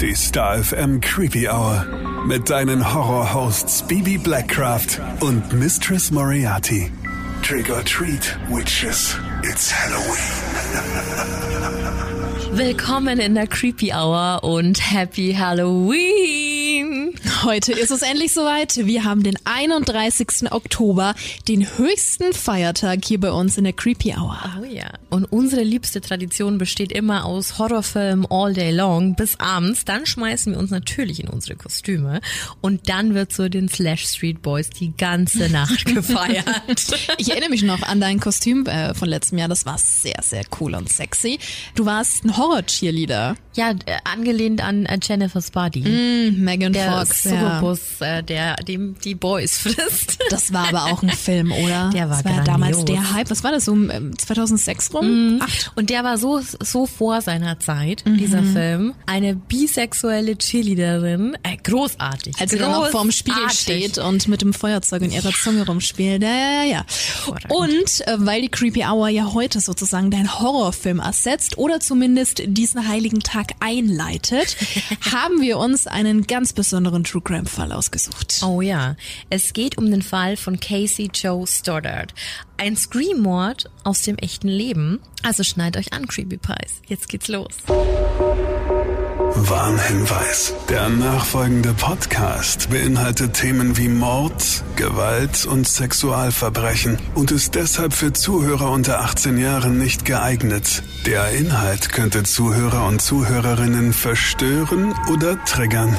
Die Star FM Creepy Hour. Mit deinen Horror-Hosts Bibi Blackcraft und Mistress Moriarty. Trick or treat, witches. It's Halloween. Willkommen in der Creepy Hour und Happy Halloween! Heute ist es endlich soweit. Wir haben den 31. Oktober, den höchsten Feiertag hier bei uns in der Creepy Hour. Oh ja. Und unsere liebste Tradition besteht immer aus Horrorfilmen all day long bis abends. Dann schmeißen wir uns natürlich in unsere Kostüme und dann wird so den Slash Street Boys die ganze Nacht gefeiert. ich erinnere mich noch an dein Kostüm äh, von letztem Jahr. Das war sehr, sehr cool und sexy. Du warst ein Horror-Cheerleader. Ja, äh, angelehnt an äh, Jennifer's Body. Mm, Megan Fox. Succubus, ja. äh, der dem die Boys frisst. Das war aber auch ein Film, oder? Der war, das war ja damals der Hype. Was war das so 2006 rum? Mm. Und der war so so vor seiner Zeit, mhm. dieser Film. Eine bisexuelle Cheerleaderin, äh, großartig. Als sie dann noch vorm Spiegel steht und mit dem Feuerzeug in ihrer Zunge rumspielt. Ja, ja, ja. Und äh, weil die Creepy Hour ja heute sozusagen dein Horrorfilm ersetzt oder zumindest diesen heiligen Tag einleitet, haben wir uns einen ganz besonderen True Crime Fall ausgesucht. Oh ja, es geht um den Fall von Casey Joe Stoddard. Ein Scream-Mord aus dem echten Leben. Also schneid euch an, Creepy Pies. Jetzt geht's los. Warnhinweis. Der nachfolgende Podcast beinhaltet Themen wie Mord, Gewalt und Sexualverbrechen und ist deshalb für Zuhörer unter 18 Jahren nicht geeignet. Der Inhalt könnte Zuhörer und Zuhörerinnen verstören oder triggern.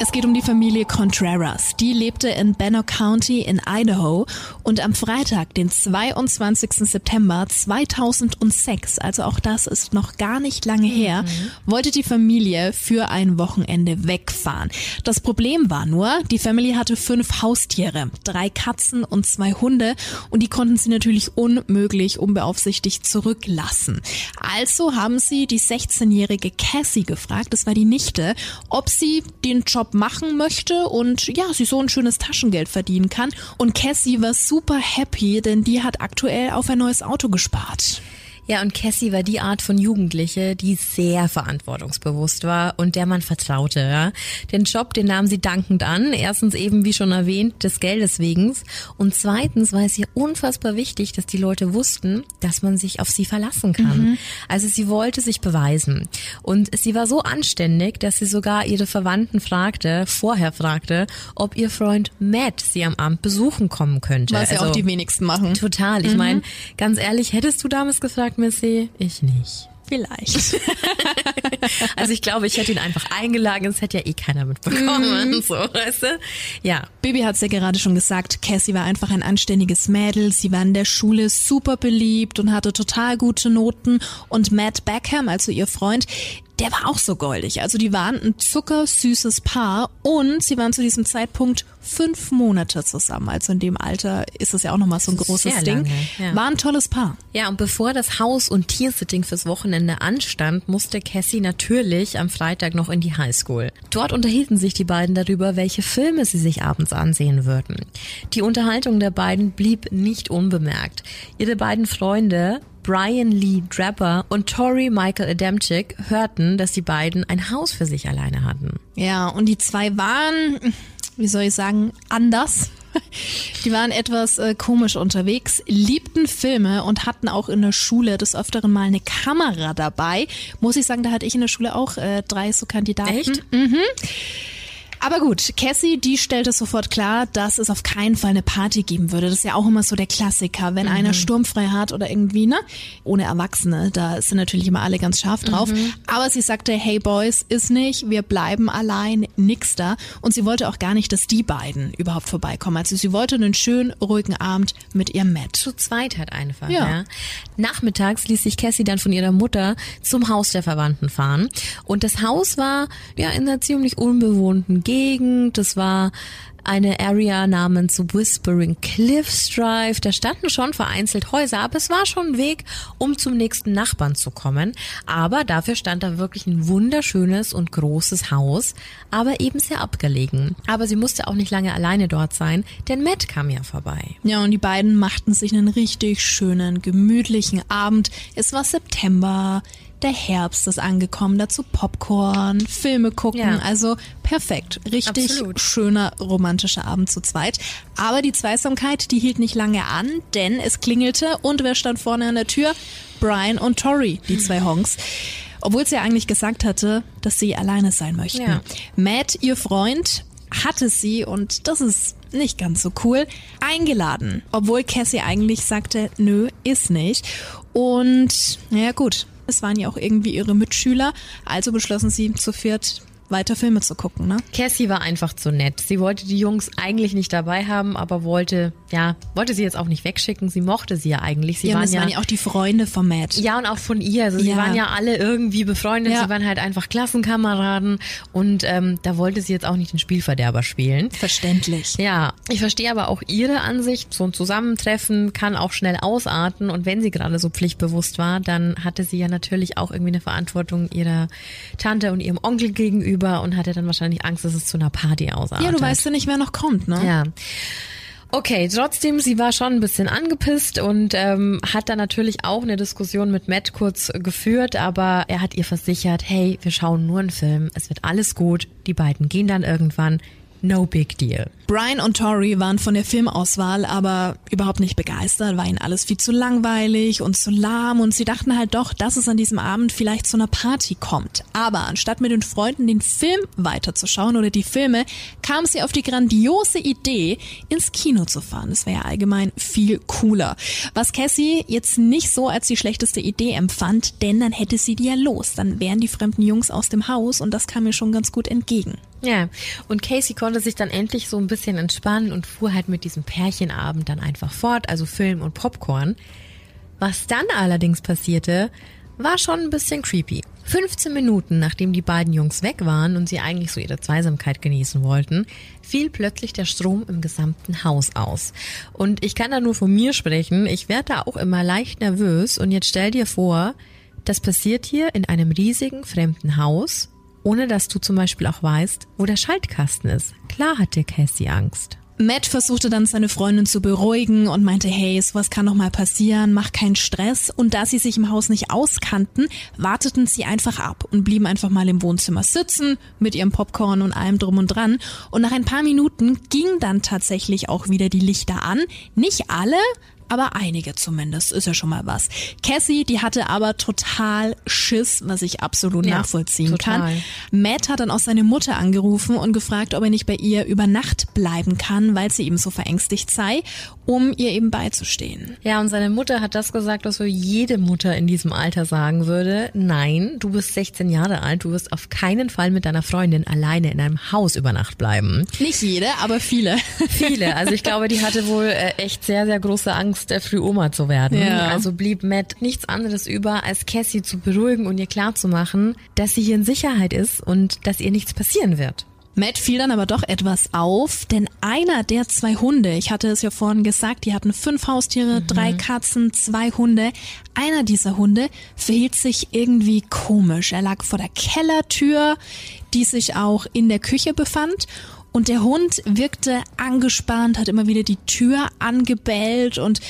Es geht um die Familie Contreras. Die lebte in Bannock County in Idaho und am Freitag, den 22. September 2006, also auch das ist noch gar nicht lange her, mhm. wollte die Familie für ein Wochenende wegfahren. Das Problem war nur, die Familie hatte fünf Haustiere, drei Katzen und zwei Hunde und die konnten sie natürlich unmöglich unbeaufsichtigt zurücklassen. Also haben sie die 16-jährige Cassie gefragt, das war die Nichte, ob sie den Job Job machen möchte und ja, sie so ein schönes Taschengeld verdienen kann. Und Cassie war super happy, denn die hat aktuell auf ein neues Auto gespart. Ja, und Cassie war die Art von Jugendliche, die sehr verantwortungsbewusst war und der man vertraute. Ja. Den Job, den nahm sie dankend an. Erstens eben, wie schon erwähnt, des Geldes wegen. Und zweitens war es ihr unfassbar wichtig, dass die Leute wussten, dass man sich auf sie verlassen kann. Mhm. Also sie wollte sich beweisen. Und sie war so anständig, dass sie sogar ihre Verwandten fragte, vorher fragte, ob ihr Freund Matt sie am Abend besuchen kommen könnte. Was ja also, auch die wenigsten machen. Total. Ich mhm. meine, ganz ehrlich, hättest du damals gefragt, Missy? Ich nicht. Vielleicht. also ich glaube, ich hätte ihn einfach eingeladen, es hätte ja eh keiner mitbekommen. Mm. So, weißt du? Ja. Bibi hat es ja gerade schon gesagt, Cassie war einfach ein anständiges Mädel. Sie war in der Schule super beliebt und hatte total gute Noten. Und Matt Beckham, also ihr Freund, der war auch so goldig. Also die waren ein zuckersüßes Paar und sie waren zu diesem Zeitpunkt fünf Monate zusammen. Also in dem Alter ist es ja auch nochmal so ein großes Sehr Ding. Lange, ja. War ein tolles Paar. Ja, und bevor das Haus- und Tiersitting fürs Wochenende anstand, musste Cassie natürlich am Freitag noch in die Highschool. Dort unterhielten sich die beiden darüber, welche Filme sie sich abends ansehen würden. Die Unterhaltung der beiden blieb nicht unbemerkt. Ihre beiden Freunde Brian Lee Draper und Tori Michael Adamczyk hörten, dass die beiden ein Haus für sich alleine hatten. Ja, und die zwei waren, wie soll ich sagen, anders. Die waren etwas äh, komisch unterwegs, liebten Filme und hatten auch in der Schule des Öfteren mal eine Kamera dabei. Muss ich sagen, da hatte ich in der Schule auch äh, drei so Kandidaten. Echt? Mhm. Aber gut, Cassie, die stellt es sofort klar, dass es auf keinen Fall eine Party geben würde. Das ist ja auch immer so der Klassiker, wenn mhm. einer sturmfrei hat oder irgendwie, ne? Ohne Erwachsene, da sind natürlich immer alle ganz scharf drauf. Mhm. Aber sie sagte, hey Boys, ist nicht, wir bleiben allein, nix da. Und sie wollte auch gar nicht, dass die beiden überhaupt vorbeikommen. Also sie wollte einen schönen, ruhigen Abend mit ihrem Matt. Zu zweit halt einfach, ja. ja. Nachmittags ließ sich Cassie dann von ihrer Mutter zum Haus der Verwandten fahren. Und das Haus war ja in einer ziemlich unbewohnten Gegend. Das war eine Area namens Whispering Cliffs Drive. Da standen schon vereinzelt Häuser, aber es war schon ein Weg, um zum nächsten Nachbarn zu kommen. Aber dafür stand da wirklich ein wunderschönes und großes Haus, aber eben sehr abgelegen. Aber sie musste auch nicht lange alleine dort sein, denn Matt kam ja vorbei. Ja, und die beiden machten sich einen richtig schönen, gemütlichen Abend. Es war September. Der Herbst ist angekommen, dazu Popcorn, Filme gucken, ja. also perfekt. Richtig Absolut. schöner romantischer Abend zu zweit. Aber die Zweisamkeit, die hielt nicht lange an, denn es klingelte und wer stand vorne an der Tür? Brian und Tori, die zwei Honks. Obwohl sie ja eigentlich gesagt hatte, dass sie alleine sein möchten. Ja. Matt, ihr Freund, hatte sie, und das ist nicht ganz so cool, eingeladen. Obwohl Cassie eigentlich sagte, nö, ist nicht. Und, naja gut, es waren ja auch irgendwie ihre Mitschüler, also beschlossen sie zu viert weiter Filme zu gucken, ne? Cassie war einfach zu nett. Sie wollte die Jungs eigentlich nicht dabei haben, aber wollte, ja, wollte sie jetzt auch nicht wegschicken. Sie mochte sie ja eigentlich. Sie ja, waren das ja, waren ja auch die Freunde von Matt. Ja, und auch von ihr. Also sie waren ja alle irgendwie befreundet. Ja. Sie waren halt einfach Klassenkameraden und ähm, da wollte sie jetzt auch nicht den Spielverderber spielen. Verständlich. Ja, ich verstehe aber auch ihre Ansicht. So ein Zusammentreffen kann auch schnell ausarten und wenn sie gerade so pflichtbewusst war, dann hatte sie ja natürlich auch irgendwie eine Verantwortung ihrer Tante und ihrem Onkel gegenüber über und hatte dann wahrscheinlich Angst, dass es zu einer Party ausartet. Ja, du weißt ja nicht, wer noch kommt, ne? Ja. Okay, trotzdem, sie war schon ein bisschen angepisst und ähm, hat dann natürlich auch eine Diskussion mit Matt kurz geführt, aber er hat ihr versichert, hey, wir schauen nur einen Film, es wird alles gut, die beiden gehen dann irgendwann, no big deal. Brian und Tori waren von der Filmauswahl aber überhaupt nicht begeistert, war ihnen alles viel zu langweilig und zu lahm und sie dachten halt doch, dass es an diesem Abend vielleicht zu einer Party kommt. Aber anstatt mit den Freunden den Film weiterzuschauen oder die Filme, kam sie auf die grandiose Idee, ins Kino zu fahren. Das wäre ja allgemein viel cooler. Was Cassie jetzt nicht so als die schlechteste Idee empfand, denn dann hätte sie die ja los. Dann wären die fremden Jungs aus dem Haus und das kam mir schon ganz gut entgegen. Ja, und Casey konnte sich dann endlich so ein bisschen entspannen und fuhr halt mit diesem Pärchenabend dann einfach fort, also Film und Popcorn. Was dann allerdings passierte, war schon ein bisschen creepy. 15 Minuten nachdem die beiden Jungs weg waren und sie eigentlich so ihre Zweisamkeit genießen wollten, fiel plötzlich der Strom im gesamten Haus aus. Und ich kann da nur von mir sprechen, ich werde da auch immer leicht nervös und jetzt stell dir vor, das passiert hier in einem riesigen fremden Haus ohne dass du zum Beispiel auch weißt, wo der Schaltkasten ist. Klar hat dir Cassie Angst. Matt versuchte dann seine Freundin zu beruhigen und meinte, hey, sowas kann noch mal passieren, mach keinen Stress. Und da sie sich im Haus nicht auskannten, warteten sie einfach ab und blieben einfach mal im Wohnzimmer sitzen mit ihrem Popcorn und allem drum und dran. Und nach ein paar Minuten gingen dann tatsächlich auch wieder die Lichter an. Nicht alle, aber einige zumindest, ist ja schon mal was. Cassie, die hatte aber total Schiss, was ich absolut ja, nachvollziehen total. kann. Matt hat dann auch seine Mutter angerufen und gefragt, ob er nicht bei ihr über Nacht bleiben kann, weil sie eben so verängstigt sei, um ihr eben beizustehen. Ja, und seine Mutter hat das gesagt, was so jede Mutter in diesem Alter sagen würde. Nein, du bist 16 Jahre alt, du wirst auf keinen Fall mit deiner Freundin alleine in einem Haus über Nacht bleiben. Nicht jede, aber viele. Viele. Also ich glaube, die hatte wohl äh, echt sehr, sehr große Angst Angst, der früh Oma zu werden. Ja. Also blieb Matt nichts anderes über, als Cassie zu beruhigen und ihr klarzumachen, dass sie hier in Sicherheit ist und dass ihr nichts passieren wird. Matt fiel dann aber doch etwas auf, denn einer der zwei Hunde, ich hatte es ja vorhin gesagt, die hatten fünf Haustiere, mhm. drei Katzen, zwei Hunde. Einer dieser Hunde verhielt sich irgendwie komisch. Er lag vor der Kellertür, die sich auch in der Küche befand und der Hund wirkte angespannt, hat immer wieder die Tür angebellt und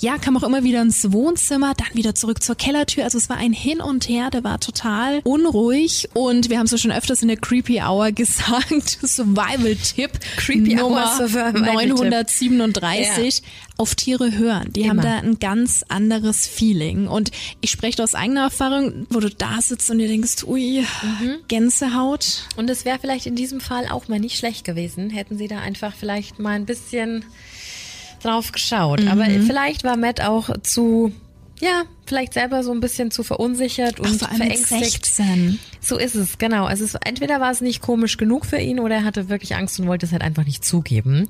ja, kam auch immer wieder ins Wohnzimmer, dann wieder zurück zur Kellertür. Also es war ein Hin und Her, der war total unruhig und wir haben es ja schon öfters in der Creepy Hour gesagt, Survival-Tipp Creepy Nummer Hour 937. Ja. Auf Tiere hören. Die Immer. haben da ein ganz anderes Feeling. Und ich spreche aus eigener Erfahrung, wo du da sitzt und dir denkst, ui, mhm. Gänsehaut. Und es wäre vielleicht in diesem Fall auch mal nicht schlecht gewesen, hätten sie da einfach vielleicht mal ein bisschen drauf geschaut. Mhm. Aber vielleicht war Matt auch zu, ja, vielleicht selber so ein bisschen zu verunsichert und Ach, verängstigt. 16. So ist es, genau. Also es, entweder war es nicht komisch genug für ihn oder er hatte wirklich Angst und wollte es halt einfach nicht zugeben.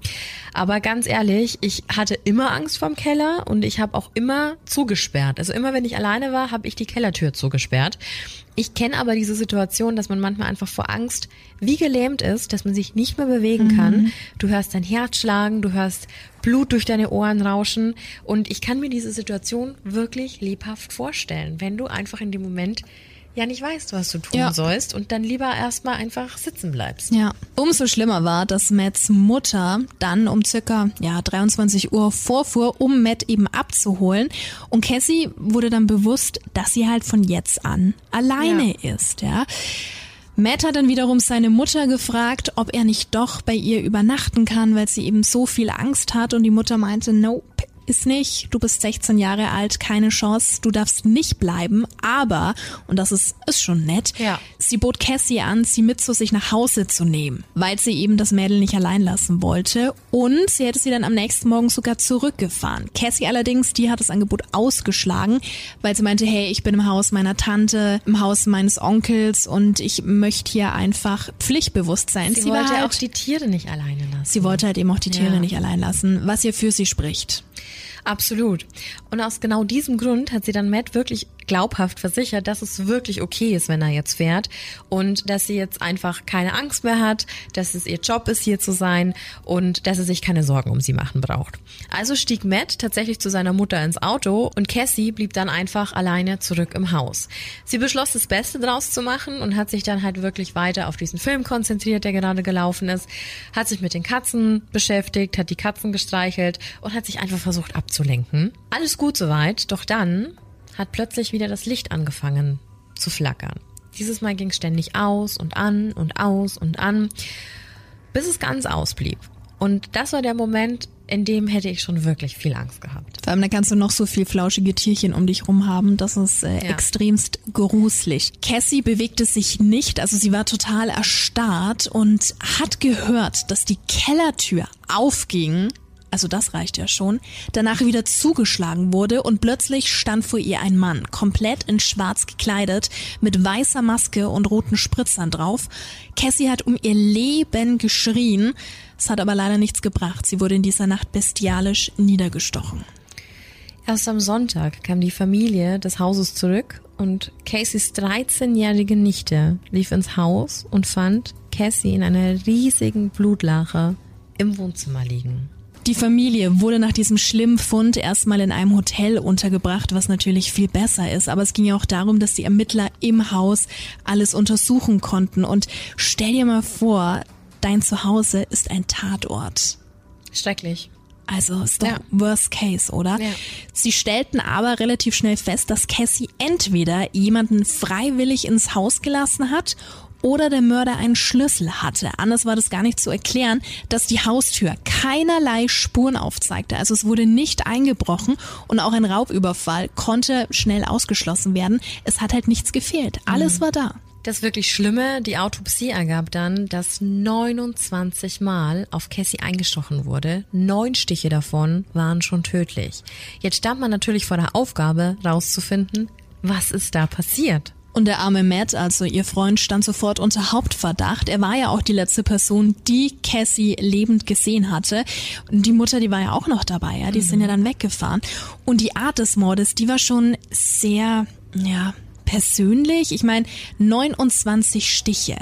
Aber ganz ehrlich, ich hatte immer Angst vorm Keller und ich habe auch immer zugesperrt. Also immer wenn ich alleine war, habe ich die Kellertür zugesperrt. Ich kenne aber diese Situation, dass man manchmal einfach vor Angst wie gelähmt ist, dass man sich nicht mehr bewegen mhm. kann. Du hörst dein Herz schlagen, du hörst Blut durch deine Ohren rauschen und ich kann mir diese Situation wirklich lebhaft vorstellen, wenn du einfach in dem Moment ja nicht weißt, was du tun ja. sollst und dann lieber erstmal einfach sitzen bleibst. Ja. Umso schlimmer war, dass Matts Mutter dann um circa ja, 23 Uhr vorfuhr, um Matt eben abzuholen. Und Cassie wurde dann bewusst, dass sie halt von jetzt an alleine ja. ist, ja. Matt hat dann wiederum seine Mutter gefragt, ob er nicht doch bei ihr übernachten kann, weil sie eben so viel Angst hat und die Mutter meinte, nope, ist nicht, du bist 16 Jahre alt, keine Chance, du darfst nicht bleiben, aber, und das ist, ist schon nett, ja. sie bot Cassie an, sie mit zu sich nach Hause zu nehmen, weil sie eben das Mädel nicht allein lassen wollte und sie hätte sie dann am nächsten Morgen sogar zurückgefahren. Cassie allerdings, die hat das Angebot ausgeschlagen, weil sie meinte, hey, ich bin im Haus meiner Tante, im Haus meines Onkels und ich möchte hier einfach pflichtbewusst sein. Sie, sie wollte halt, auch die Tiere nicht alleine lassen. Sie wollte halt eben auch die Tiere ja. nicht allein lassen, was ihr für sie spricht. Absolut. Und aus genau diesem Grund hat sie dann Matt wirklich glaubhaft versichert, dass es wirklich okay ist, wenn er jetzt fährt und dass sie jetzt einfach keine Angst mehr hat, dass es ihr Job ist, hier zu sein und dass er sich keine Sorgen um sie machen braucht. Also stieg Matt tatsächlich zu seiner Mutter ins Auto und Cassie blieb dann einfach alleine zurück im Haus. Sie beschloss, das Beste draus zu machen und hat sich dann halt wirklich weiter auf diesen Film konzentriert, der gerade gelaufen ist, hat sich mit den Katzen beschäftigt, hat die Katzen gestreichelt und hat sich einfach versucht abzulenken. Alles gut soweit, doch dann hat plötzlich wieder das Licht angefangen zu flackern. Dieses Mal ging es ständig aus und an und aus und an, bis es ganz ausblieb. Und das war der Moment, in dem hätte ich schon wirklich viel Angst gehabt. Vor allem, da kannst du noch so viel flauschige Tierchen um dich rum haben. Das ist äh, ja. extremst gruselig. Cassie bewegte sich nicht, also sie war total erstarrt und hat gehört, dass die Kellertür aufging also das reicht ja schon, danach wieder zugeschlagen wurde und plötzlich stand vor ihr ein Mann, komplett in schwarz gekleidet, mit weißer Maske und roten Spritzern drauf. Cassie hat um ihr Leben geschrien, es hat aber leider nichts gebracht. Sie wurde in dieser Nacht bestialisch niedergestochen. Erst am Sonntag kam die Familie des Hauses zurück und Caseys 13-jährige Nichte lief ins Haus und fand Cassie in einer riesigen Blutlache im Wohnzimmer liegen. Die Familie wurde nach diesem schlimmen Fund erstmal in einem Hotel untergebracht, was natürlich viel besser ist. Aber es ging ja auch darum, dass die Ermittler im Haus alles untersuchen konnten. Und stell dir mal vor, dein Zuhause ist ein Tatort. Schrecklich. Also ist doch ja. Worst Case, oder? Ja. Sie stellten aber relativ schnell fest, dass Cassie entweder jemanden freiwillig ins Haus gelassen hat oder der Mörder einen Schlüssel hatte. Anders war das gar nicht zu erklären, dass die Haustür keinerlei Spuren aufzeigte. Also es wurde nicht eingebrochen und auch ein Raubüberfall konnte schnell ausgeschlossen werden. Es hat halt nichts gefehlt. Alles mhm. war da. Das wirklich Schlimme, die Autopsie ergab dann, dass 29 Mal auf Cassie eingestochen wurde. Neun Stiche davon waren schon tödlich. Jetzt stand man natürlich vor der Aufgabe, rauszufinden, was ist da passiert. Und der arme Matt, also ihr Freund, stand sofort unter Hauptverdacht. Er war ja auch die letzte Person, die Cassie lebend gesehen hatte. Und die Mutter, die war ja auch noch dabei, ja. Die mhm. sind ja dann weggefahren. Und die Art des Mordes, die war schon sehr, ja, persönlich. Ich meine, 29 Stiche.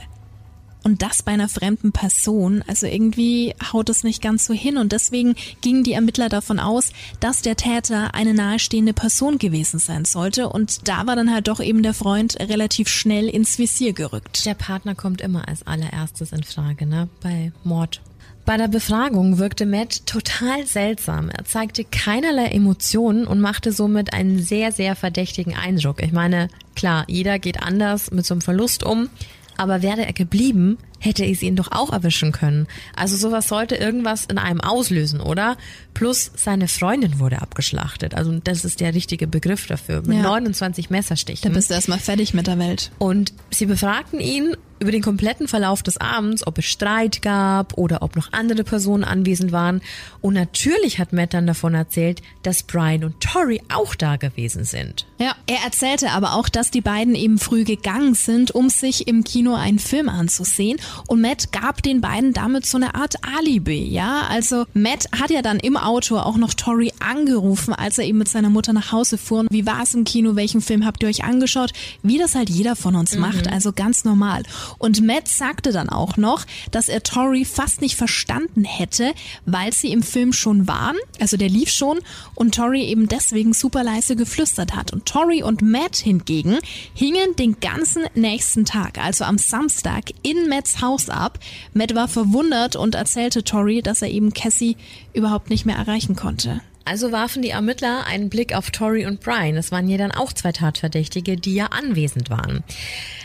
Und das bei einer fremden Person, also irgendwie haut es nicht ganz so hin. Und deswegen gingen die Ermittler davon aus, dass der Täter eine nahestehende Person gewesen sein sollte. Und da war dann halt doch eben der Freund relativ schnell ins Visier gerückt. Der Partner kommt immer als allererstes in Frage, ne? Bei Mord. Bei der Befragung wirkte Matt total seltsam. Er zeigte keinerlei Emotionen und machte somit einen sehr, sehr verdächtigen Eindruck. Ich meine, klar, jeder geht anders mit so einem Verlust um. Aber wäre er geblieben, hätte ich ihn doch auch erwischen können. Also sowas sollte irgendwas in einem auslösen, oder? Plus seine Freundin wurde abgeschlachtet. Also das ist der richtige Begriff dafür. Mit ja. 29 Messerstichen. Da bist du erstmal fertig mit der Welt. Und sie befragten ihn über den kompletten Verlauf des Abends, ob es Streit gab oder ob noch andere Personen anwesend waren. Und natürlich hat Matt dann davon erzählt, dass Brian und Tori auch da gewesen sind. Ja, er erzählte aber auch, dass die beiden eben früh gegangen sind, um sich im Kino einen Film anzusehen. Und Matt gab den beiden damit so eine Art Alibi, ja. Also Matt hat ja dann im Auto auch noch Tori angerufen, als er eben mit seiner Mutter nach Hause fuhr. Wie war es im Kino? Welchen Film habt ihr euch angeschaut? Wie das halt jeder von uns mhm. macht, also ganz normal. Und Matt sagte dann auch noch, dass er Tori fast nicht verstanden hätte, weil sie im Film schon waren, also der lief schon und Tori eben deswegen super leise geflüstert hat. Und Tori und Matt hingegen hingen den ganzen nächsten Tag, also am Samstag, in Matts Haus ab. Matt war verwundert und erzählte Tori, dass er eben Cassie überhaupt nicht mehr erreichen konnte. Also warfen die Ermittler einen Blick auf Tori und Brian. Es waren ja dann auch zwei Tatverdächtige, die ja anwesend waren.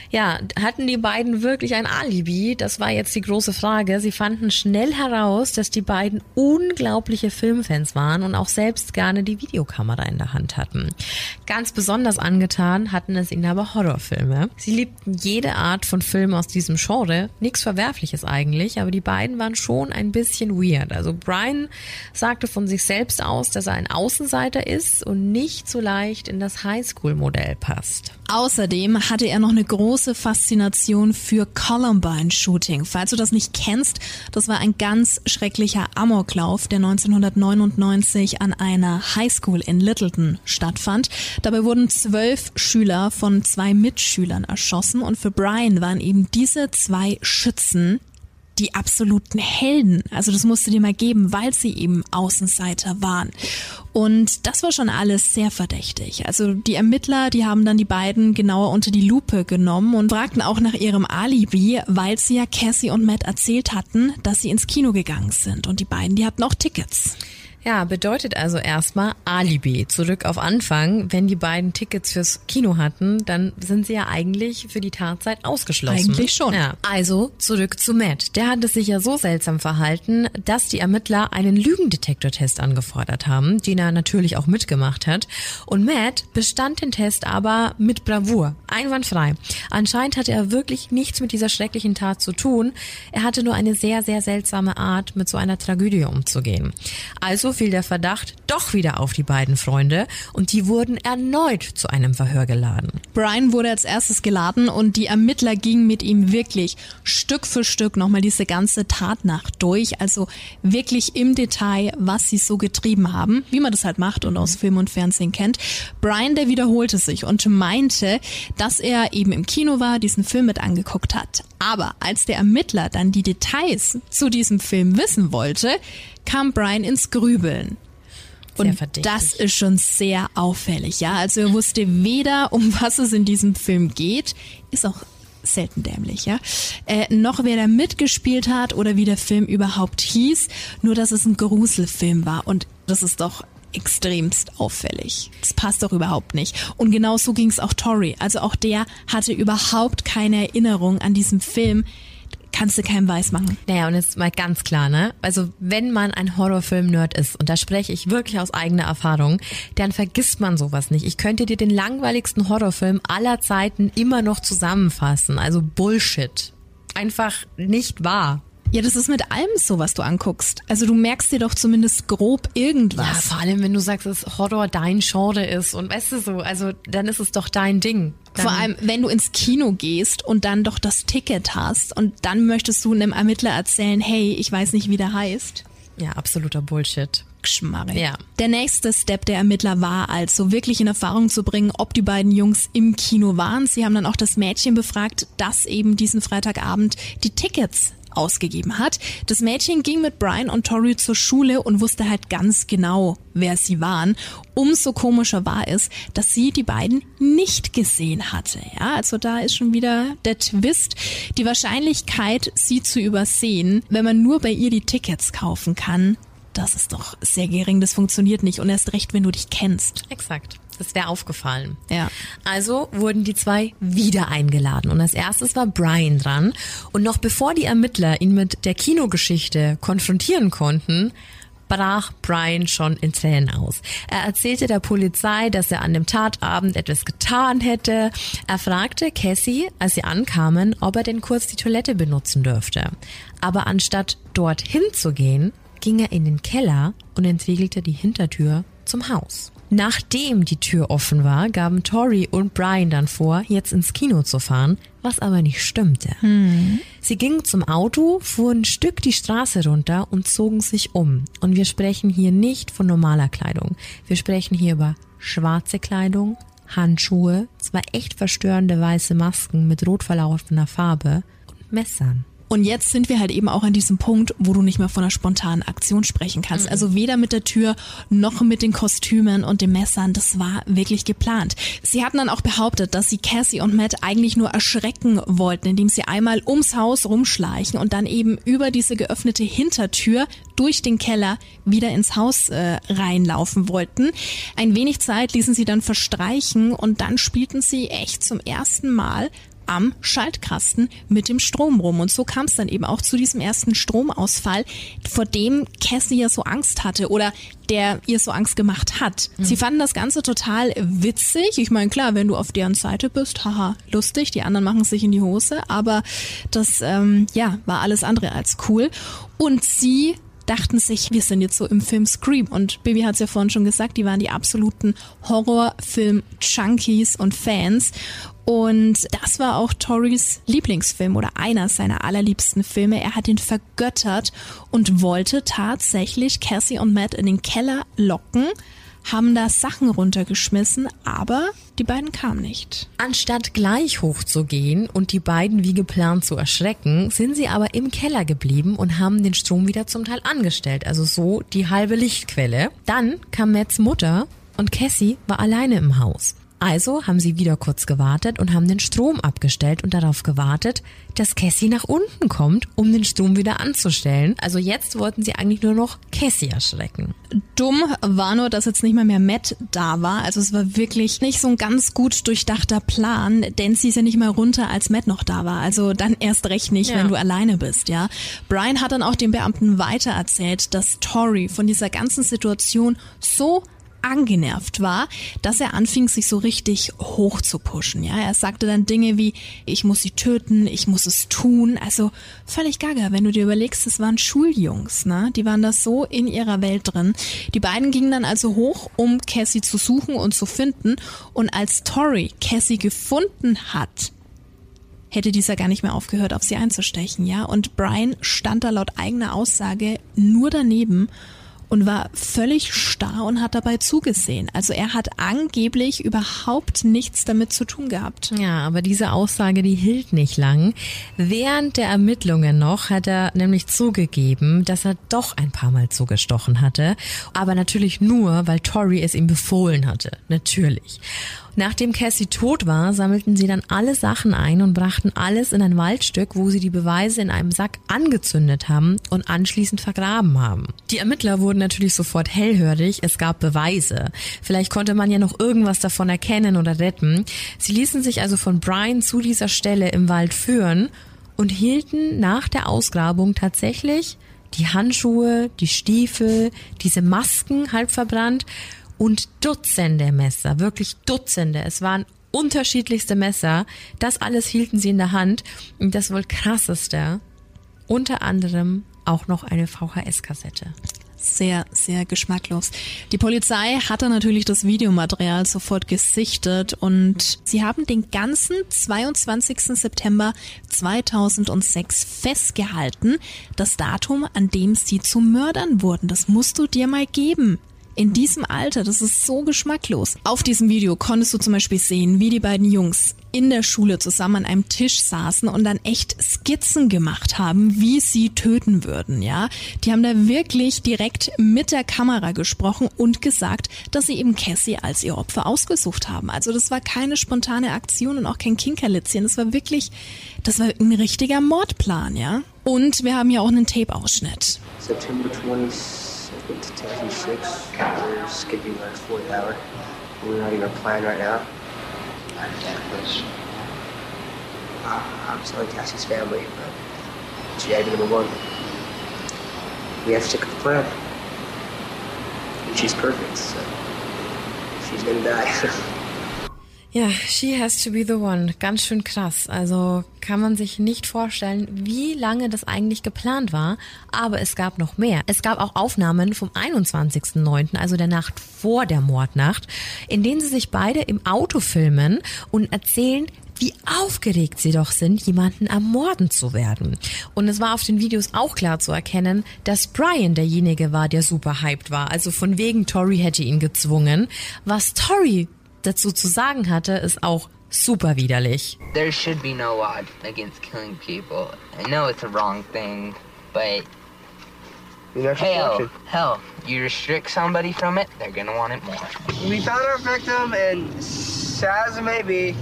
Ja, hatten die beiden wirklich ein Alibi? Das war jetzt die große Frage. Sie fanden schnell heraus, dass die beiden unglaubliche Filmfans waren und auch selbst gerne die Videokamera in der Hand hatten. Ganz besonders angetan hatten es ihnen aber Horrorfilme. Sie liebten jede Art von Film aus diesem Genre. Nichts Verwerfliches eigentlich, aber die beiden waren schon ein bisschen weird. Also Brian sagte von sich selbst aus, dass er ein Außenseiter ist und nicht so leicht in das Highschool-Modell passt. Außerdem hatte er noch eine große Faszination für Columbine Shooting. Falls du das nicht kennst, das war ein ganz schrecklicher Amoklauf, der 1999 an einer Highschool in Littleton stattfand. Dabei wurden zwölf Schüler von zwei Mitschülern erschossen und für Brian waren eben diese zwei Schützen die absoluten Helden. Also das musste dir mal geben, weil sie eben Außenseiter waren. Und das war schon alles sehr verdächtig. Also die Ermittler, die haben dann die beiden genauer unter die Lupe genommen und fragten auch nach ihrem Alibi, weil sie ja Cassie und Matt erzählt hatten, dass sie ins Kino gegangen sind. Und die beiden, die hatten auch Tickets. Ja, bedeutet also erstmal Alibi. Zurück auf Anfang. Wenn die beiden Tickets fürs Kino hatten, dann sind sie ja eigentlich für die Tatzeit ausgeschlossen. Eigentlich schon. Ja. Also zurück zu Matt. Der hatte sich ja so seltsam verhalten, dass die Ermittler einen Lügendetektortest angefordert haben, den er natürlich auch mitgemacht hat. Und Matt bestand den Test aber mit Bravour. Einwandfrei. Anscheinend hatte er wirklich nichts mit dieser schrecklichen Tat zu tun. Er hatte nur eine sehr, sehr seltsame Art, mit so einer Tragödie umzugehen. Also fiel der Verdacht doch wieder auf die beiden Freunde und die wurden erneut zu einem Verhör geladen. Brian wurde als erstes geladen und die Ermittler gingen mit ihm wirklich Stück für Stück nochmal diese ganze Tatnacht durch, also wirklich im Detail, was sie so getrieben haben, wie man das halt macht und aus Film und Fernsehen kennt. Brian, der wiederholte sich und meinte, dass er eben im Kino war, diesen Film mit angeguckt hat. Aber als der Ermittler dann die Details zu diesem Film wissen wollte, kam Brian ins Grübeln. Und das ist schon sehr auffällig, ja. Also er wusste weder, um was es in diesem Film geht, ist auch selten dämlich, ja. Äh, noch wer da mitgespielt hat oder wie der Film überhaupt hieß, nur dass es ein Gruselfilm war. Und das ist doch extremst auffällig. Das passt doch überhaupt nicht. Und genau so ging es auch Tori. Also auch der hatte überhaupt keine Erinnerung an diesen Film kannst du keinem weiß machen. Naja, und jetzt mal ganz klar, ne? Also wenn man ein Horrorfilm-Nerd ist, und da spreche ich wirklich aus eigener Erfahrung, dann vergisst man sowas nicht. Ich könnte dir den langweiligsten Horrorfilm aller Zeiten immer noch zusammenfassen. Also Bullshit. Einfach nicht wahr. Ja, das ist mit allem so, was du anguckst. Also du merkst dir doch zumindest grob irgendwas. Ja, vor allem, wenn du sagst, dass Horror dein Genre ist und weißt du so, also dann ist es doch dein Ding. Dann vor allem, wenn du ins Kino gehst und dann doch das Ticket hast und dann möchtest du einem Ermittler erzählen, hey, ich weiß nicht, wie der heißt. Ja, absoluter Bullshit. Schmarre. Ja. Der nächste Step der Ermittler war also wirklich in Erfahrung zu bringen, ob die beiden Jungs im Kino waren. Sie haben dann auch das Mädchen befragt, das eben diesen Freitagabend die Tickets ausgegeben hat. Das Mädchen ging mit Brian und Tori zur Schule und wusste halt ganz genau, wer sie waren. Umso komischer war es, dass sie die beiden nicht gesehen hatte. Ja, also da ist schon wieder der Twist. Die Wahrscheinlichkeit, sie zu übersehen, wenn man nur bei ihr die Tickets kaufen kann, das ist doch sehr gering. Das funktioniert nicht. Und erst recht, wenn du dich kennst. Exakt. Das wäre aufgefallen. Ja. Also wurden die zwei wieder eingeladen. Und als erstes war Brian dran. Und noch bevor die Ermittler ihn mit der Kinogeschichte konfrontieren konnten, brach Brian schon in Tränen aus. Er erzählte der Polizei, dass er an dem Tatabend etwas getan hätte. Er fragte Cassie, als sie ankamen, ob er denn kurz die Toilette benutzen dürfte. Aber anstatt dorthin zu gehen, ging er in den Keller und entriegelte die Hintertür zum Haus. Nachdem die Tür offen war, gaben Tori und Brian dann vor, jetzt ins Kino zu fahren, was aber nicht stimmte. Hm. Sie gingen zum Auto, fuhren ein Stück die Straße runter und zogen sich um. Und wir sprechen hier nicht von normaler Kleidung. Wir sprechen hier über schwarze Kleidung, Handschuhe, zwei echt verstörende weiße Masken mit rot verlaufener Farbe und Messern. Und jetzt sind wir halt eben auch an diesem Punkt, wo du nicht mehr von einer spontanen Aktion sprechen kannst. Mhm. Also weder mit der Tür noch mit den Kostümen und den Messern. Das war wirklich geplant. Sie hatten dann auch behauptet, dass sie Cassie und Matt eigentlich nur erschrecken wollten, indem sie einmal ums Haus rumschleichen und dann eben über diese geöffnete Hintertür durch den Keller wieder ins Haus äh, reinlaufen wollten. Ein wenig Zeit ließen sie dann verstreichen und dann spielten sie echt zum ersten Mal am Schaltkasten mit dem Strom rum. Und so kam es dann eben auch zu diesem ersten Stromausfall, vor dem Cassie ja so Angst hatte oder der ihr so Angst gemacht hat. Mhm. Sie fanden das Ganze total witzig. Ich meine, klar, wenn du auf deren Seite bist, haha, lustig, die anderen machen sich in die Hose, aber das ähm, ja, war alles andere als cool. Und sie dachten sich, wir sind jetzt so im Film Scream. Und Baby hat es ja vorhin schon gesagt, die waren die absoluten Horrorfilm-Junkies und Fans. Und das war auch Torys Lieblingsfilm oder einer seiner allerliebsten Filme. Er hat ihn vergöttert und wollte tatsächlich Cassie und Matt in den Keller locken, haben da Sachen runtergeschmissen, aber die beiden kamen nicht. Anstatt gleich hochzugehen und die beiden wie geplant zu erschrecken, sind sie aber im Keller geblieben und haben den Strom wieder zum Teil angestellt, also so die halbe Lichtquelle. Dann kam Matts Mutter und Cassie war alleine im Haus. Also haben sie wieder kurz gewartet und haben den Strom abgestellt und darauf gewartet, dass Cassie nach unten kommt, um den Strom wieder anzustellen. Also jetzt wollten sie eigentlich nur noch Cassie erschrecken. Dumm war nur, dass jetzt nicht mal mehr Matt da war. Also es war wirklich nicht so ein ganz gut durchdachter Plan, denn sie ist ja nicht mal runter, als Matt noch da war. Also dann erst recht nicht, ja. wenn du alleine bist, ja. Brian hat dann auch dem Beamten weitererzählt, dass Tori von dieser ganzen Situation so angenervt war, dass er anfing, sich so richtig hoch zu pushen. Ja, er sagte dann Dinge wie, ich muss sie töten, ich muss es tun. Also völlig gaga, wenn du dir überlegst, das waren Schuljungs, ne? Die waren da so in ihrer Welt drin. Die beiden gingen dann also hoch, um Cassie zu suchen und zu finden. Und als Tori Cassie gefunden hat, hätte dieser gar nicht mehr aufgehört, auf sie einzustechen, ja. Und Brian stand da laut eigener Aussage nur daneben und war völlig starr und hat dabei zugesehen. Also er hat angeblich überhaupt nichts damit zu tun gehabt. Ja, aber diese Aussage, die hielt nicht lang. Während der Ermittlungen noch hat er nämlich zugegeben, dass er doch ein paar Mal zugestochen hatte. Aber natürlich nur, weil Tori es ihm befohlen hatte. Natürlich. Nachdem Cassie tot war, sammelten sie dann alle Sachen ein und brachten alles in ein Waldstück, wo sie die Beweise in einem Sack angezündet haben und anschließend vergraben haben. Die Ermittler wurden natürlich sofort hellhörig, es gab Beweise. Vielleicht konnte man ja noch irgendwas davon erkennen oder retten. Sie ließen sich also von Brian zu dieser Stelle im Wald führen und hielten nach der Ausgrabung tatsächlich die Handschuhe, die Stiefel, diese Masken halb verbrannt und Dutzende Messer, wirklich Dutzende. Es waren unterschiedlichste Messer. Das alles hielten sie in der Hand. Und das wohl krasseste, unter anderem auch noch eine VHS-Kassette. Sehr, sehr geschmacklos. Die Polizei hatte natürlich das Videomaterial sofort gesichtet und sie haben den ganzen 22. September 2006 festgehalten, das Datum, an dem sie zu Mördern wurden. Das musst du dir mal geben in diesem Alter, das ist so geschmacklos. Auf diesem Video konntest du zum Beispiel sehen, wie die beiden Jungs in der Schule zusammen an einem Tisch saßen und dann echt Skizzen gemacht haben, wie sie töten würden, ja. Die haben da wirklich direkt mit der Kamera gesprochen und gesagt, dass sie eben Cassie als ihr Opfer ausgesucht haben. Also das war keine spontane Aktion und auch kein Kinkerlitzchen. Das war wirklich, das war ein richtiger Mordplan, ja. Und wir haben ja auch einen Tape-Ausschnitt. September 20 it's 10 We're skipping our fourth hour. We're not even plan right now. I'm please. Uh, I'm sorry, Cassie's family, but she had number one. We have to stick with the plan. And she's perfect, so she's gonna die. Ja, she has to be the one. Ganz schön krass. Also kann man sich nicht vorstellen, wie lange das eigentlich geplant war. Aber es gab noch mehr. Es gab auch Aufnahmen vom 21.09., also der Nacht vor der Mordnacht, in denen sie sich beide im Auto filmen und erzählen, wie aufgeregt sie doch sind, jemanden ermorden zu werden. Und es war auf den Videos auch klar zu erkennen, dass Brian derjenige war, der super hyped war. Also von wegen Tori hätte ihn gezwungen. Was Tori dazu zu sagen hatte, ist auch super widerlich. There should be no law against killing people. I know it's a wrong thing, but hell, hell, you restrict somebody from it, they're gonna want it more. We found our victim, and sad as it may be,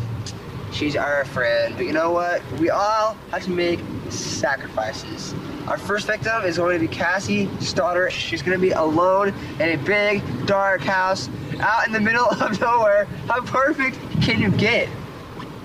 she's our friend. But you know what? We all have to make sacrifices. Our first victim is going to be Cassie Stoddard. She's going to be alone in a big, dark house out in the middle of nowhere. How perfect can you get?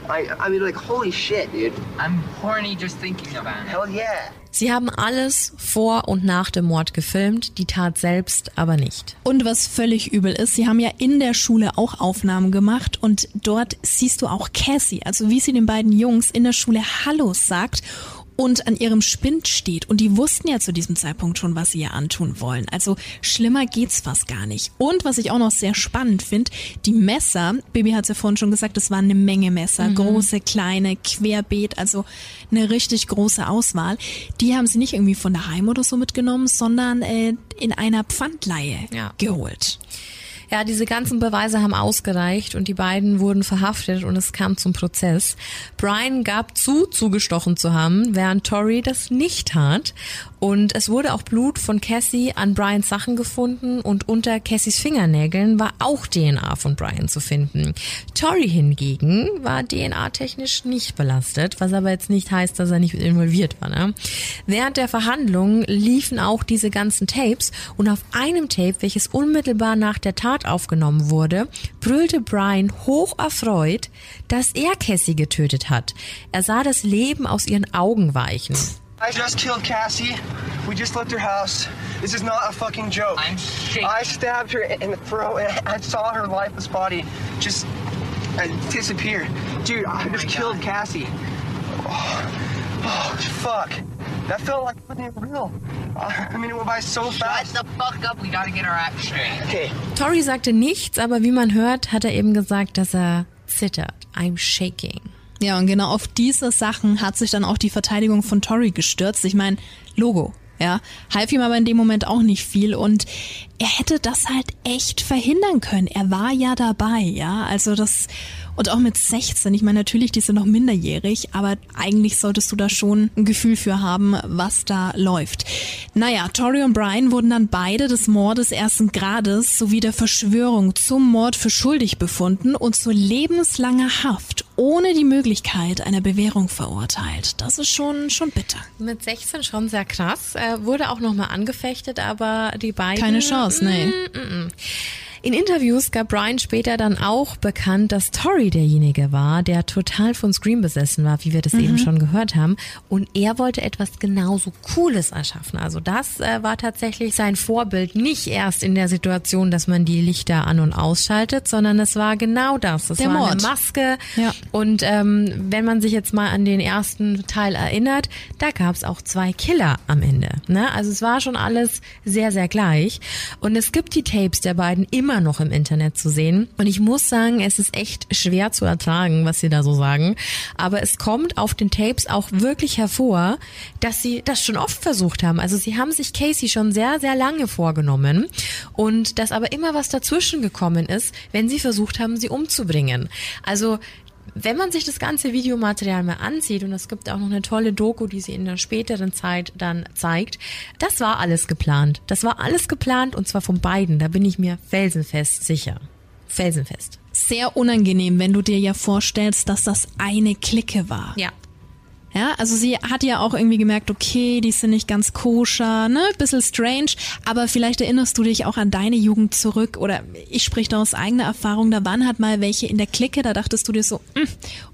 I, I mean, like, holy shit, dude. I'm horny just thinking about it. Hell yeah. Sie haben alles vor und nach dem Mord gefilmt, die Tat selbst aber nicht. Und was völlig übel ist, sie haben ja in der Schule auch Aufnahmen gemacht und dort siehst du auch Cassie, also wie sie den beiden Jungs in der Schule Hallo sagt und an ihrem Spind steht. Und die wussten ja zu diesem Zeitpunkt schon, was sie ihr antun wollen. Also schlimmer geht's fast gar nicht. Und was ich auch noch sehr spannend finde, die Messer, Baby hat ja vorhin schon gesagt, es waren eine Menge Messer, mhm. große, kleine, querbeet, also eine richtig große Auswahl. Die haben sie nicht irgendwie von daheim oder so mitgenommen, sondern äh, in einer Pfandleihe ja. geholt. Ja, diese ganzen Beweise haben ausgereicht und die beiden wurden verhaftet und es kam zum Prozess. Brian gab zu, zugestochen zu haben, während Tori das nicht tat. Und es wurde auch Blut von Cassie an Brians Sachen gefunden und unter Cassies Fingernägeln war auch DNA von Brian zu finden. Tori hingegen war DNA-technisch nicht belastet, was aber jetzt nicht heißt, dass er nicht involviert war. Ne? Während der Verhandlungen liefen auch diese ganzen Tapes und auf einem Tape, welches unmittelbar nach der Tat aufgenommen wurde, brüllte Brian hoch erfreut, dass er Cassie getötet hat. Er sah das Leben aus ihren Augen weichen. I just killed Cassie. We just left her house. This is not a fucking joke. I'm shaking. I stabbed her in the throat and I saw her lifeless body just uh, disappear. Dude, I just oh killed God. Cassie. Oh, oh, fuck. That felt like fucking real. I mean, it went by so fast. Shut the fuck up. We gotta get our act straight. Okay. Tori sagte nichts, aber wie man hört, hat er eben gesagt, dass er zittert. I'm shaking. Ja, und genau auf diese Sachen hat sich dann auch die Verteidigung von Tory gestürzt. Ich meine, Logo, ja, half ihm aber in dem Moment auch nicht viel und er hätte das halt echt verhindern können. Er war ja dabei, ja, also das und auch mit 16. Ich meine, natürlich, die sind noch minderjährig, aber eigentlich solltest du da schon ein Gefühl für haben, was da läuft. Naja, Tori und Brian wurden dann beide des Mordes ersten Grades sowie der Verschwörung zum Mord für schuldig befunden und zu lebenslanger Haft ohne die Möglichkeit einer Bewährung verurteilt. Das ist schon, schon bitter. Mit 16 schon sehr krass. Er wurde auch nochmal angefechtet, aber die beiden... Keine Chance, nee. Mm, mm, mm. In Interviews gab Brian später dann auch bekannt, dass Tori derjenige war, der total von Scream besessen war, wie wir das mhm. eben schon gehört haben. Und er wollte etwas genauso Cooles erschaffen. Also das äh, war tatsächlich sein Vorbild. Nicht erst in der Situation, dass man die Lichter an- und ausschaltet, sondern es war genau das. Es der war Mord. eine Maske. Ja. Und ähm, wenn man sich jetzt mal an den ersten Teil erinnert, da gab es auch zwei Killer am Ende. Ne? Also es war schon alles sehr, sehr gleich. Und es gibt die Tapes der beiden immer immer noch im Internet zu sehen. Und ich muss sagen, es ist echt schwer zu ertragen, was sie da so sagen. Aber es kommt auf den Tapes auch wirklich hervor, dass sie das schon oft versucht haben. Also sie haben sich Casey schon sehr, sehr lange vorgenommen und dass aber immer was dazwischen gekommen ist, wenn sie versucht haben, sie umzubringen. Also wenn man sich das ganze Videomaterial mal ansieht, und es gibt auch noch eine tolle Doku, die sie in der späteren Zeit dann zeigt, das war alles geplant. Das war alles geplant und zwar von beiden. Da bin ich mir felsenfest sicher. Felsenfest. Sehr unangenehm, wenn du dir ja vorstellst, dass das eine Clique war. Ja. Ja, also sie hat ja auch irgendwie gemerkt, okay, die sind nicht ganz koscher, ne, bisschen strange, aber vielleicht erinnerst du dich auch an deine Jugend zurück oder ich sprich da aus eigener Erfahrung, da waren halt mal welche in der Clique, da dachtest du dir so, hm,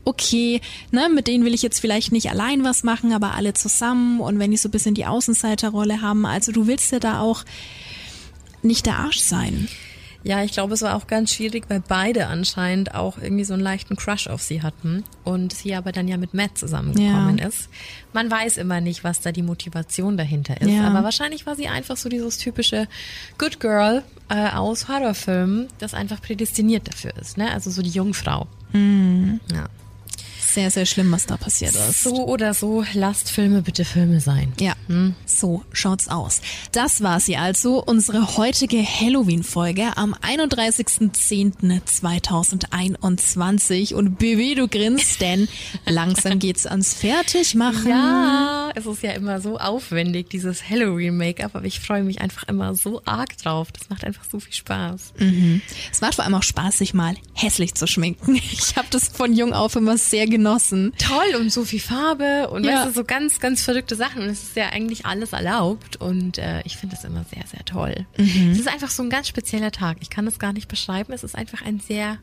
okay, ne, mit denen will ich jetzt vielleicht nicht allein was machen, aber alle zusammen. Und wenn die so ein bisschen die Außenseiterrolle haben, also du willst ja da auch nicht der Arsch sein. Ja, ich glaube, es war auch ganz schwierig, weil beide anscheinend auch irgendwie so einen leichten Crush auf sie hatten und sie aber dann ja mit Matt zusammengekommen ja. ist. Man weiß immer nicht, was da die Motivation dahinter ist, ja. aber wahrscheinlich war sie einfach so dieses typische Good Girl äh, aus Horrorfilmen, das einfach prädestiniert dafür ist, ne? Also so die Jungfrau. Mhm. Ja. Sehr, sehr schlimm, was da passiert ist. So oder so, lasst Filme bitte Filme sein. Ja, so schaut's aus. Das war sie also, unsere heutige Halloween-Folge am 31.10.2021. Und Baby, du grinst, denn langsam geht's ans Fertigmachen. Ja, es ist ja immer so aufwendig, dieses Halloween-Make-up, aber ich freue mich einfach immer so arg drauf. Das macht einfach so viel Spaß. Es macht vor allem auch Spaß, sich mal hässlich zu schminken. Ich habe das von jung auf immer sehr genossen. Toll und so viel Farbe und Ja. weißt du, so ganz, ganz verrückte Sachen. Und es ist ja eigentlich alles erlaubt und äh, ich finde das immer sehr, sehr toll. Es ist einfach so ein ganz spezieller Tag. Ich kann das gar nicht beschreiben. Es ist einfach ein sehr,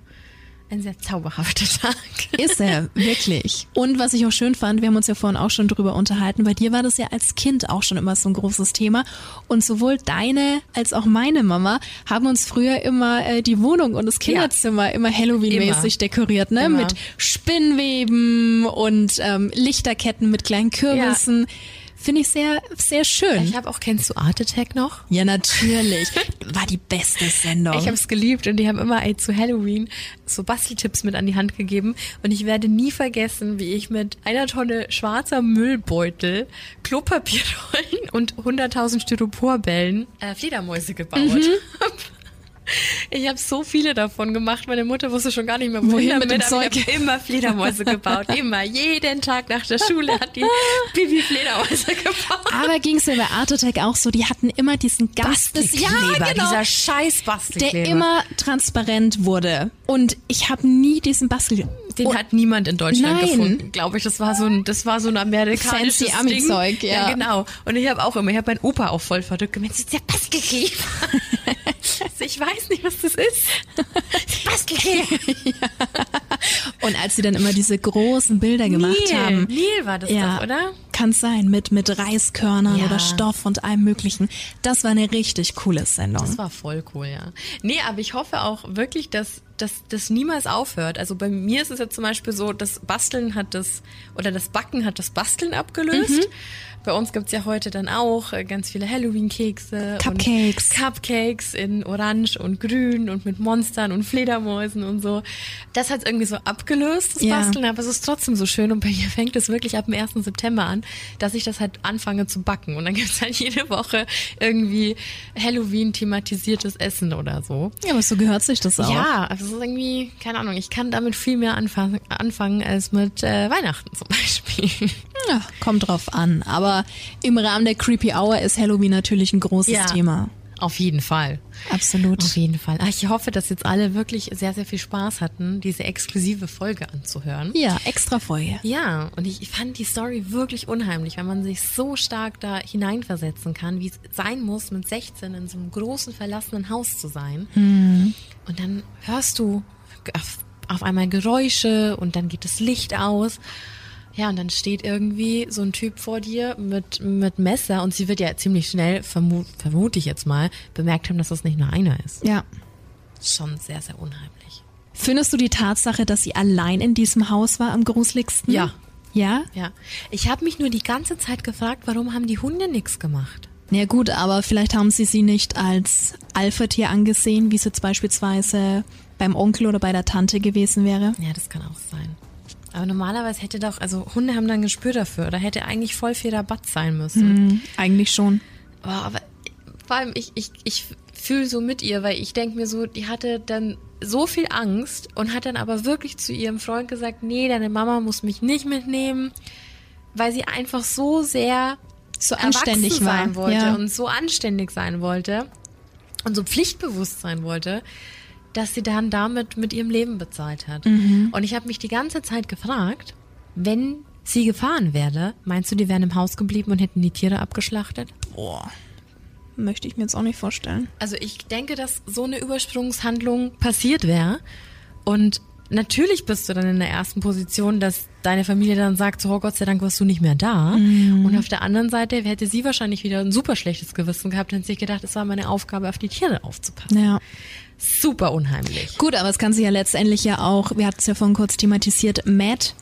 ein sehr zauberhafter Tag. Ist er, wirklich. Und was ich auch schön fand, wir haben uns ja vorhin auch schon drüber unterhalten, bei dir war das ja als Kind auch schon immer so ein großes Thema. Und sowohl deine als auch meine Mama haben uns früher immer äh, die Wohnung und das Kinderzimmer immer Halloween-mäßig dekoriert, ne? Immer. Mit Spinnweben und ähm, Lichterketten mit kleinen Kürbissen. Finde ich sehr, sehr schön. Ich habe auch, kennst du Art Attack noch? ja, natürlich. War die beste Sendung. Ich habe es geliebt und die haben immer ey, zu Halloween so Basteltipps mit an die Hand gegeben und ich werde nie vergessen, wie ich mit einer Tonne schwarzer Müllbeutel, Klopapierrollen und 100.000 Styroporbällen äh, Fledermäuse gebaut habe. Ich habe so viele davon gemacht. Meine Mutter wusste schon gar nicht mehr, wohin, Wohin mit dem aber ich Zeug? habe immer Fledermäuse gebaut. Immer. Jeden Tag nach der Schule hat die Bibi Fledermäuse gebaut. Aber ging es ja bei Art Attack auch so, die hatten immer diesen Gas Bastelkleber, ja, genau, dieser scheiß Bastelkleber. der immer transparent wurde. Und ich habe nie diesen Bastel. Den Oh, hat niemand in Deutschland Nein. gefunden, glaube ich. Das war so ein, das war so ein amerikanisches Fancy Ding. ja. genau. Und ich habe auch immer, ich habe meinen Opa auch voll verrückt gemeint, das ist der Bastelkleber. Also ich weiß nicht, was das ist. Das Bastelkleber. Und als sie dann immer diese großen Bilder gemacht Nil, haben. Nil war das Ja, doch, oder? kann sein, mit, mit Reiskörnern Ja. oder Stoff und allem möglichen. Das war eine richtig coole Sendung. Das war voll cool, ja. Nee, aber ich hoffe auch wirklich, dass dass das niemals aufhört. Also bei mir ist es ja zum Beispiel so, das Basteln hat das, oder das Backen hat das Basteln abgelöst. Bei uns gibt's ja heute dann auch äh, ganz viele Halloween-Kekse. Cupcakes. Cupcakes in Orange und Grün und mit Monstern und Fledermäusen und so. Das hat irgendwie so abgelöst, das Ja. Basteln, aber es ist trotzdem so schön. Und bei mir fängt es wirklich ab dem 1. September an, dass ich das halt anfange zu backen. Und dann gibt's halt jede Woche irgendwie Halloween-thematisiertes Essen oder so. ja, aber so gehört sich das auch. Ja, also es ist irgendwie, keine Ahnung, ich kann damit viel mehr anfangen, anfangen als mit äh, Weihnachten zum Beispiel. Ja, kommt drauf an. Aber im Rahmen der Creepy Hour ist Halloween natürlich ein großes Ja. Thema. Auf jeden Fall. Absolut. Auf jeden Fall. Ich hoffe, dass jetzt alle wirklich sehr, sehr viel Spaß hatten, diese exklusive Folge anzuhören. Ja, extra Folge. Ja, und ich fand die Story wirklich unheimlich, weil man sich so stark da hineinversetzen kann, wie es sein muss, mit 16 in so einem großen verlassenen Haus zu sein. Und dann hörst du auf, auf einmal Geräusche und dann geht das Licht aus. Ja, und dann steht irgendwie so ein Typ vor dir mit, mit Messer und sie wird ja ziemlich schnell, vermu vermute ich jetzt mal, bemerkt haben, dass das nicht nur einer ist. Ja. Schon sehr, sehr unheimlich. Findest du die Tatsache, dass sie allein in diesem Haus war, am gruseligsten? Ja. Ja? Ja. Ich habe mich nur die ganze Zeit gefragt, warum haben die Hunde nichts gemacht? Ja gut, aber vielleicht haben sie sie nicht als Alpha-Tier angesehen, wie es jetzt beispielsweise beim Onkel oder bei der Tante gewesen wäre. Ja, das kann auch sein. Aber normalerweise hätte doch, also Hunde haben dann ein Gespür dafür, oder hätte eigentlich voll viel Rabatt sein müssen. Hm, eigentlich schon. Oh, aber vor allem, ich, ich, ich fühle so mit ihr, weil ich denke mir so, die hatte dann so viel Angst und hat dann aber wirklich zu ihrem Freund gesagt, nee, deine Mama muss mich nicht mitnehmen, weil sie einfach so sehr So anständig war. sein wollte ja. und so anständig sein wollte und so pflichtbewusst sein wollte, dass sie dann damit mit ihrem Leben bezahlt hat. Mhm. Und ich habe mich die ganze Zeit gefragt, wenn sie gefahren wäre, meinst du, die wären im Haus geblieben und hätten die Tiere abgeschlachtet? Boah. Möchte ich mir jetzt auch nicht vorstellen. Also ich denke, dass so eine Übersprungshandlung passiert wäre. Und natürlich bist du dann in der ersten Position, dass deine Familie dann sagt, so oh Gott sei Dank warst du nicht mehr da. Und auf der anderen Seite hätte sie wahrscheinlich wieder ein super schlechtes Gewissen gehabt und sich gedacht, es war meine Aufgabe, auf die Tiere aufzupassen. Ja. Super unheimlich. Gut, aber es kann sich ja letztendlich ja auch, wir hatten es ja vorhin kurz thematisiert, Matt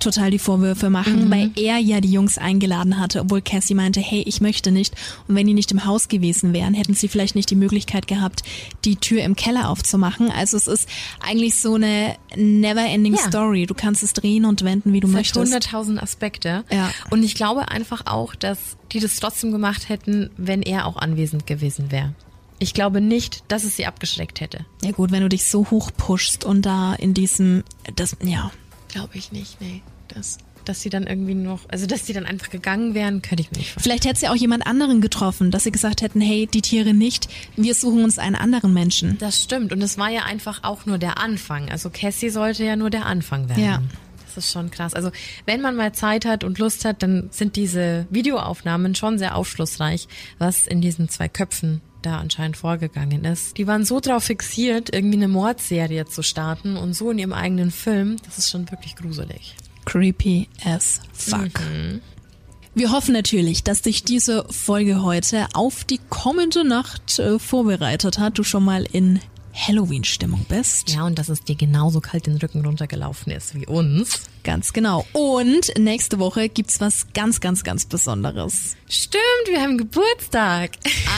total die Vorwürfe machen, mhm. weil er ja die Jungs eingeladen hatte, obwohl Cassie meinte, hey, ich möchte nicht. Und wenn die nicht im Haus gewesen wären, hätten sie vielleicht nicht die Möglichkeit gehabt, die Tür im Keller aufzumachen. Also es ist eigentlich so eine never-ending ja. Story. Du kannst es drehen und wenden, wie du es möchtest. Hat 100.000 Aspekte. Ja. Und ich glaube einfach auch, dass die das trotzdem gemacht hätten, wenn er auch anwesend gewesen wäre. Ich glaube nicht, dass es sie abgeschreckt hätte. Ja gut, wenn du dich so hoch pushst und da in diesem, das, ja. Glaube ich nicht, nee. Das, dass sie dann irgendwie noch, also dass sie dann einfach gegangen wären, könnte ich mir nicht vorstellen. Vielleicht hätte sie auch jemand anderen getroffen, dass sie gesagt hätten, hey, die Tiere nicht, wir suchen uns einen anderen Menschen. Das stimmt und es war ja einfach auch nur der Anfang. Also Cassie sollte ja nur der Anfang werden. Ja. Das ist schon krass. Also wenn man mal Zeit hat und Lust hat, dann sind diese Videoaufnahmen schon sehr aufschlussreich, was in diesen zwei Köpfen da anscheinend vorgegangen ist. Die waren so drauf fixiert, irgendwie eine Mordserie zu starten und so in ihrem eigenen Film. Das ist schon wirklich gruselig. Creepy as fuck. Mhm. Wir hoffen natürlich, dass dich diese Folge heute auf die kommende Nacht äh, vorbereitet hat. Du schon mal in Halloween-Stimmung bist. Ja, und dass es dir genauso kalt den Rücken runtergelaufen ist wie uns. Ganz genau. Und nächste Woche gibt's was ganz, ganz, ganz Besonderes. Stimmt, wir haben Geburtstag.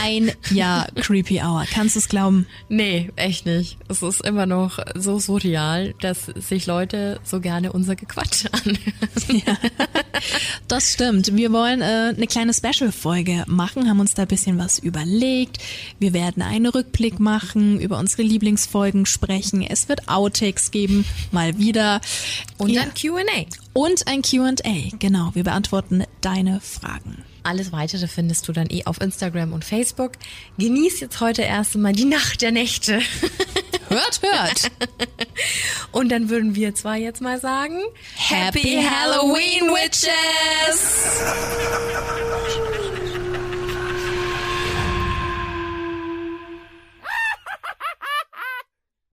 Ein Jahr Creepy Hour. Kannst du es glauben? Nee, echt nicht. Es ist immer noch so surreal, dass sich Leute so gerne unser Gequatsch anhören. Ja, das stimmt. Wir wollen äh, eine kleine Special-Folge machen, haben uns da ein bisschen was überlegt. Wir werden einen Rückblick machen, über unsere Lieblingsfolgen sprechen. Es wird Outtakes geben, mal wieder. Und ja. dann Q&A. Und ein Q&A, genau. Wir beantworten deine Fragen. Alles weitere findest du dann eh auf Instagram und Facebook. Genieß jetzt heute erst einmal die Nacht der Nächte. Hört, hört. Und dann würden wir zwar jetzt mal sagen, Happy Halloween, Witches!